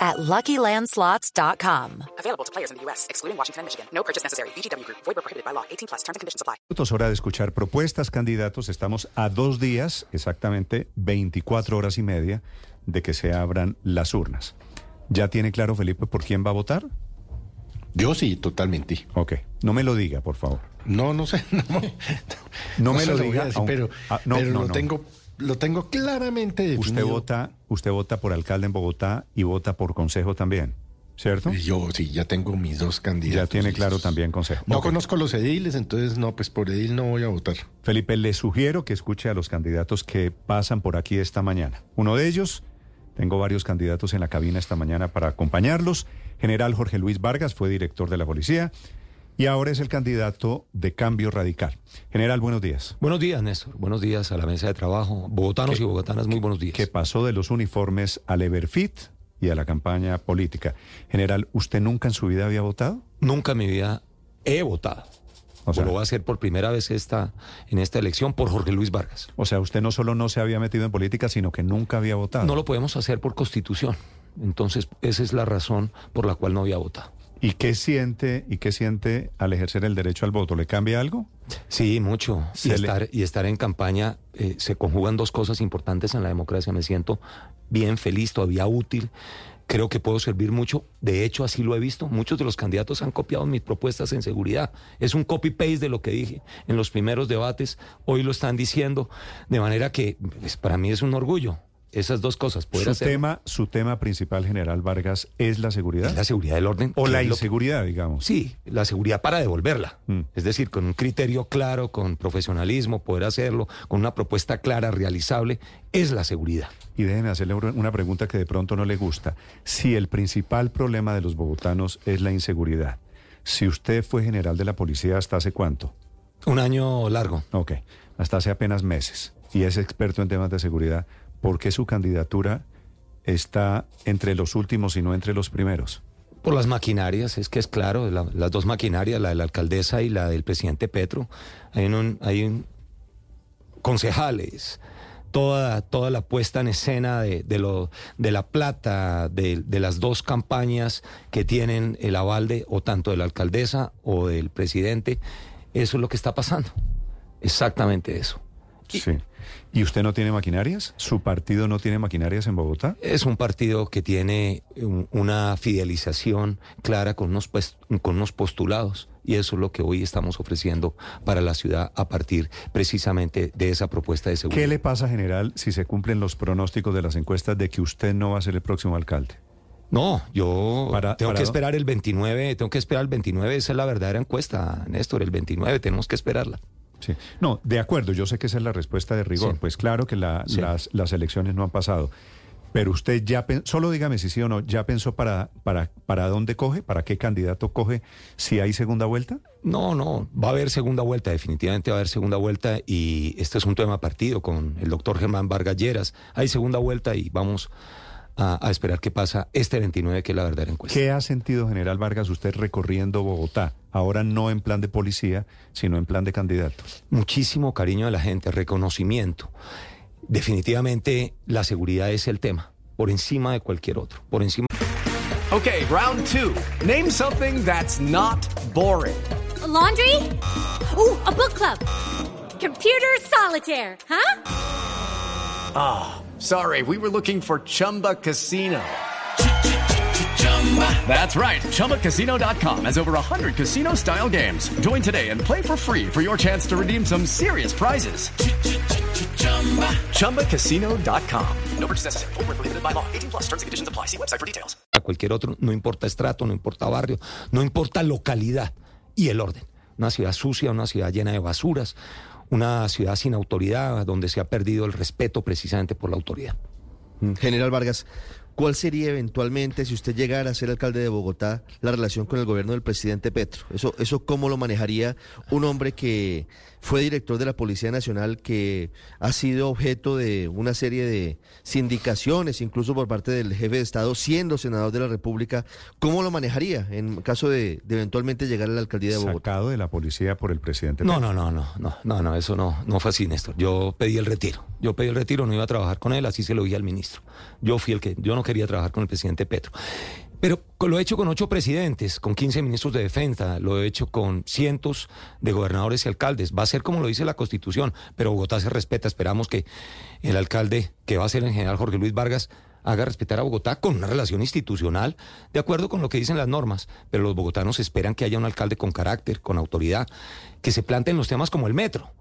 at LuckyLandSlots.com. Available to players in the U.S., excluding Washington and Michigan. No purchase necessary. VGW Group. Void where prohibited by law. 18 plus. Terms and conditions apply. Es hora de escuchar propuestas, candidatos. Estamos a dos días, exactamente 24 horas y media, de que se abran las urnas. ¿Ya tiene claro, Felipe, por quién va a votar? Yo sí, totalmente. Ok. No me lo diga, por favor. No, no sé. No, No me se lo voy a diga, decir, aun- pero, Ah, no, pero no, lo, no. Tengo, lo tengo claramente definido. Usted vota, usted vota por alcalde en Bogotá y vota por consejo también, ¿cierto? Yo sí, ya tengo mis dos candidatos. Ya tiene claro también consejo. No conozco los ediles, entonces no, pues por edil no voy a votar. Felipe, le sugiero que escuche a los candidatos que pasan por aquí esta mañana. Uno de ellos, tengo varios candidatos en la cabina esta mañana para acompañarlos. General Jorge Luis Vargas fue director de la policía y ahora es el candidato de Cambio Radical. General, buenos días. Buenos días, Néstor. Buenos días a la mesa de trabajo. Bogotanos ¿Qué- y bogotanas, muy buenos días. Que pasó de los uniformes al Everfit y a la campaña política. General, ¿usted nunca en su vida había votado? Nunca en mi vida he votado. O sea- lo voy a hacer por primera vez esta, en esta elección por Jorge Luis Vargas. O sea, usted no solo no se había metido en política, sino que nunca había votado. No lo podemos hacer por constitución. Entonces, esa es la razón por la cual no había votado. ¿Y qué siente y qué siente al ejercer el derecho al voto? ¿Le cambia algo? Sí, mucho. Y le- estar, y estar en campaña eh, se conjugan dos cosas importantes en la democracia. Me siento bien feliz, todavía útil. Creo que puedo servir mucho. De hecho, así lo he visto. Muchos de los candidatos han copiado mis propuestas en seguridad. Es un copy-paste de lo que dije en los primeros debates. Hoy lo están diciendo. De manera que pues, para mí es un orgullo. Esas dos cosas. Poder Su hacer tema, su tema principal, General Vargas, es la seguridad la seguridad del orden. o la es lo- inseguridad, digamos. Sí, la seguridad para devolverla. Mm. Es decir, con un criterio claro, con profesionalismo, poder hacerlo, con una propuesta clara, realizable, es la seguridad. Y déjeme hacerle una una pregunta que de pronto no le gusta. Si el principal problema de los bogotanos es la inseguridad, si usted fue general de la policía hasta hace cuánto? Un año largo. Ok, hasta hace apenas meses y es experto en temas de seguridad, ¿por qué su candidatura está entre los últimos y no entre los primeros? Por las maquinarias, es que es claro, la- las dos maquinarias, la de la alcaldesa y la del presidente Petro. Hay un, hay un concejales, toda, toda la puesta en escena de, de lo, de la plata, de, de las dos campañas que tienen el aval de o tanto de la alcaldesa o del presidente, eso es lo que está pasando. Exactamente eso. Sí. ¿Y usted no tiene maquinarias? ¿Su partido no tiene maquinarias en Bogotá? Es un partido que tiene un- una fidelización clara con unos, pues- con unos postulados y eso es lo que hoy estamos ofreciendo para la ciudad a partir precisamente de esa propuesta de seguridad. ¿Qué le pasa, general, si se cumplen los pronósticos de las encuestas de que usted no va a ser el próximo alcalde? No, yo Para- tengo para que esperar el 29, tengo que esperar el 29, esa es la verdadera encuesta, Néstor, el 29 tenemos que esperarla. Sí. No, de acuerdo, yo sé que esa es la respuesta de rigor. Sí. Pues claro que la- Sí. las, las elecciones no han pasado. Pero usted ya, solo dígame si sí o no, ¿ya pensó para, para, para dónde coge, para qué candidato coge si hay segunda vuelta? No, no, va a haber segunda vuelta, definitivamente va a haber segunda vuelta y este es un tema partido con el doctor Germán Vargas Lleras. Hay segunda vuelta y vamos a, a esperar qué pasa este 29, que es la verdadera encuesta. ¿Qué ha sentido, general Vargas, usted recorriendo Bogotá? Ahora no en plan de policía, sino en plan de candidato. Muchísimo cariño de la gente, reconocimiento. Definitivamente la seguridad es el tema, por encima de cualquier otro, por encima Okay, round two. Name something that's not boring. A laundry? Ooh, a book club. Computer solitaire, huh? Sorry, we were looking for Chumba Casino. That's right. ChumbaCasino.com has over 100 casino style games. Join today and play for free for your chance to redeem some serious prizes. ChumbaCasino.com. No purchase necessary. Void where prohibited by law. 18 plus. Terms and conditions apply. See website for details. a cualquier otro, no importa estrato, no importa barrio, no importa localidad y el orden. Una ciudad sucia, una ciudad llena de basuras, una ciudad sin autoridad, donde se ha perdido el respeto precisamente por la autoridad. General Vargas, ¿Cuál sería eventualmente, si usted llegara a ser alcalde de Bogotá, la relación con el gobierno del presidente Petro? ¿Eso, eso cómo lo manejaría un hombre que fue director de la Policía Nacional, que ha sido objeto de una serie de sindicaciones, incluso por parte del jefe de Estado, siendo senador de la República? ¿Cómo lo manejaría en caso de, de eventualmente llegar a la alcaldía de Bogotá? Sacado de la policía por el presidente. No, Petro. no, no, no, no, no, no, eso no, no fue así, Néstor. Yo pedí el retiro. Yo pedí el retiro, no iba a trabajar con él, así se lo dije al ministro. Yo fui el que, yo no quería trabajar con el presidente Petro. Pero lo he hecho con ocho presidentes, con 15 ministros de defensa, lo he hecho con cientos de gobernadores y alcaldes. Va a ser como lo dice la Constitución, pero Bogotá se respeta. Esperamos que el alcalde, que va a ser el general Jorge Luis Vargas, haga respetar a Bogotá con una relación institucional, de acuerdo con lo que dicen las normas. Pero los bogotanos esperan que haya un alcalde con carácter, con autoridad, que se planteen los temas como el metro,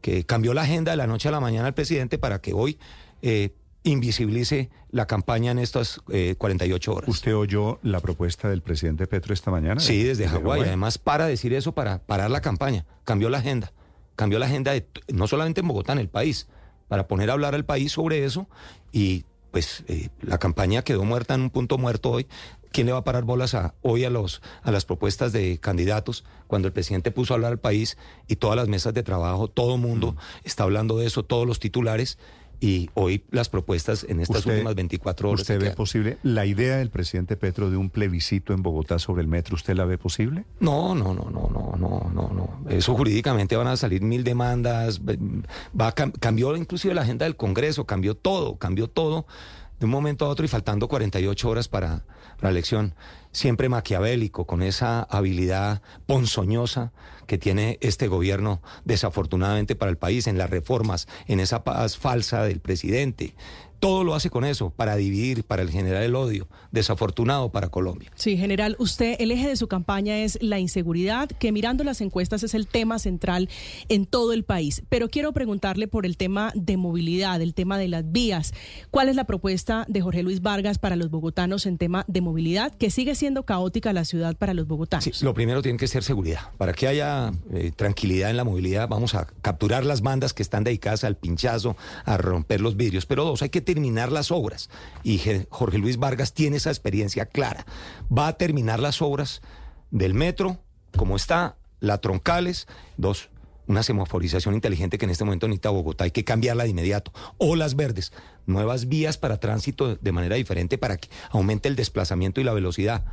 que cambió la agenda de la noche a la mañana el presidente para que hoy eh, invisibilice la campaña en estas eh, 48 horas. ¿Usted oyó la propuesta del presidente Petro esta mañana? Sí, desde Hawái. Además, para decir eso, para parar la campaña. Cambió la agenda. Cambió la agenda de, no solamente en Bogotá, en el país, para poner a hablar al país sobre eso. Y pues eh, la campaña quedó muerta en un punto muerto hoy. ¿Quién le va a parar bolas a, hoy a, los, a las propuestas de candidatos cuando el presidente puso a hablar al país y todas las mesas de trabajo, todo el mundo está hablando de eso, todos los titulares? Y hoy las propuestas en estas Usted- últimas 24 horas. ¿Usted ve quedan. posible la idea del presidente Petro de un plebiscito en Bogotá sobre el metro? ¿Usted la ve posible? No, no, no, no, no, no, no, no. Eso jurídicamente van a salir mil demandas. Va cambió inclusive la agenda del Congreso, cambió todo, cambió todo de un momento a otro y faltando 48 horas para la elección. Siempre maquiavélico, con esa habilidad ponzoñosa que tiene este gobierno, desafortunadamente para el país, en las reformas, en esa paz falsa del presidente. Todo lo hace con eso, para dividir, para generar el odio. Desafortunado para Colombia. Sí, general, usted, el eje de su campaña es la inseguridad, que mirando las encuestas es el tema central en todo el país. Pero quiero preguntarle por el tema de movilidad, el tema de las vías. ¿Cuál es la propuesta de Jorge Luis Vargas para los bogotanos en tema de movilidad, que sigue siendo caótica la ciudad para los bogotanos? Sí, lo primero tiene que ser seguridad. Para que haya eh, tranquilidad en la movilidad, vamos a capturar las bandas que están dedicadas al pinchazo, a romper los vidrios. Pero dos, hay que terminar las obras. Y Jorge Luis Vargas tiene esa experiencia clara. Va a terminar las obras del metro, como está, la troncales. Dos, una semaforización inteligente que en este momento necesita Bogotá. Hay que cambiarla de inmediato. Olas verdes, nuevas vías para tránsito de manera diferente para que aumente el desplazamiento y la velocidad.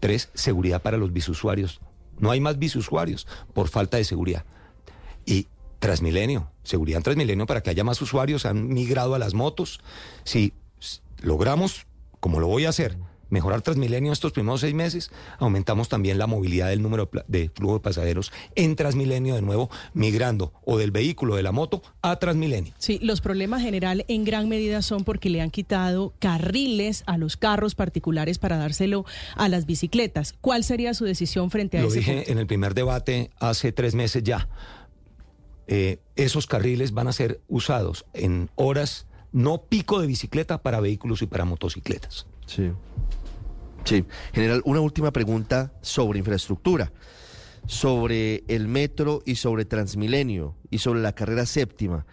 Tres, seguridad para los bisusuarios. No hay más bisusuarios por falta de seguridad. Y Transmilenio, seguridad en Transmilenio para que haya más usuarios, han migrado a las motos. Si logramos, como lo voy a hacer, mejorar Transmilenio estos primeros seis meses, aumentamos también la movilidad del número de flujo de pasajeros en Transmilenio de nuevo, migrando o del vehículo, de la moto, a Transmilenio. Sí, los problemas general en gran medida son porque le han quitado carriles a los carros particulares para dárselo a las bicicletas. ¿Cuál sería su decisión frente a Lo ese dije punto? en el primer debate hace tres meses ya. Eh, esos carriles van a ser usados en horas no pico de bicicleta para vehículos y para motocicletas. Sí. Sí. General, una última pregunta sobre infraestructura, sobre el metro y sobre Transmilenio y sobre la carrera séptima.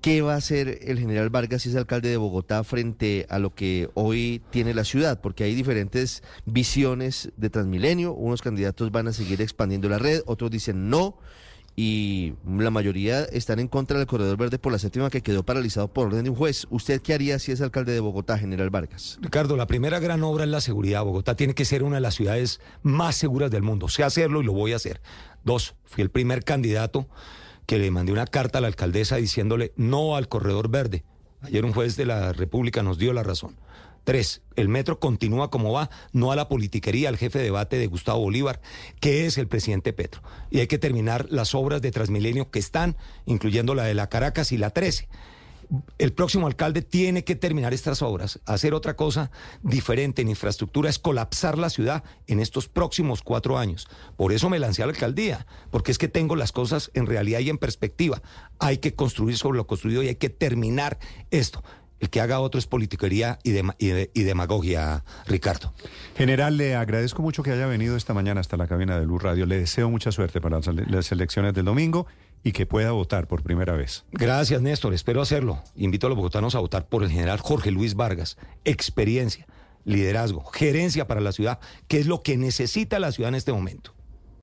¿Qué va a hacer el general Vargas si es alcalde de Bogotá frente a lo que hoy tiene la ciudad? Porque hay diferentes visiones de Transmilenio. Unos candidatos van a seguir expandiendo la red, otros dicen no. Y la mayoría están en contra del corredor verde por la séptima que quedó paralizado por orden de un juez. ¿Usted qué haría si es alcalde de Bogotá, general Vargas? Ricardo, la primera gran obra es la seguridad. Bogotá tiene que ser una de las ciudades más seguras del mundo. Sé hacerlo y lo voy a hacer. Dos, fui el primer candidato que le mandé una carta a la alcaldesa diciéndole no al corredor verde. Ayer un juez de la República nos dio la razón. Tres, el metro continúa como va, no a la politiquería, al jefe de debate de Gustavo Bolívar, que es el presidente Petro. Y hay que terminar las obras de Transmilenio que están, incluyendo la de la Caracas y la 13 el próximo alcalde tiene que terminar estas obras. Hacer otra cosa diferente en infraestructura es colapsar la ciudad en estos próximos cuatro años. Por eso me lancé a la alcaldía, porque es que tengo las cosas en realidad y en perspectiva. Hay que construir sobre lo construido y hay que terminar esto. El que haga otro es politiquería y, dema- y de- y demagogia, Ricardo. General, le agradezco mucho que haya venido esta mañana hasta la cabina de Luz Radio. Le deseo mucha suerte para las elecciones del domingo y que pueda votar por primera vez. Gracias, Néstor. Espero hacerlo. Invito a los bogotanos a votar por el general Jorge Luis Vargas. Experiencia, liderazgo, gerencia para la ciudad, que es lo que necesita la ciudad en este momento.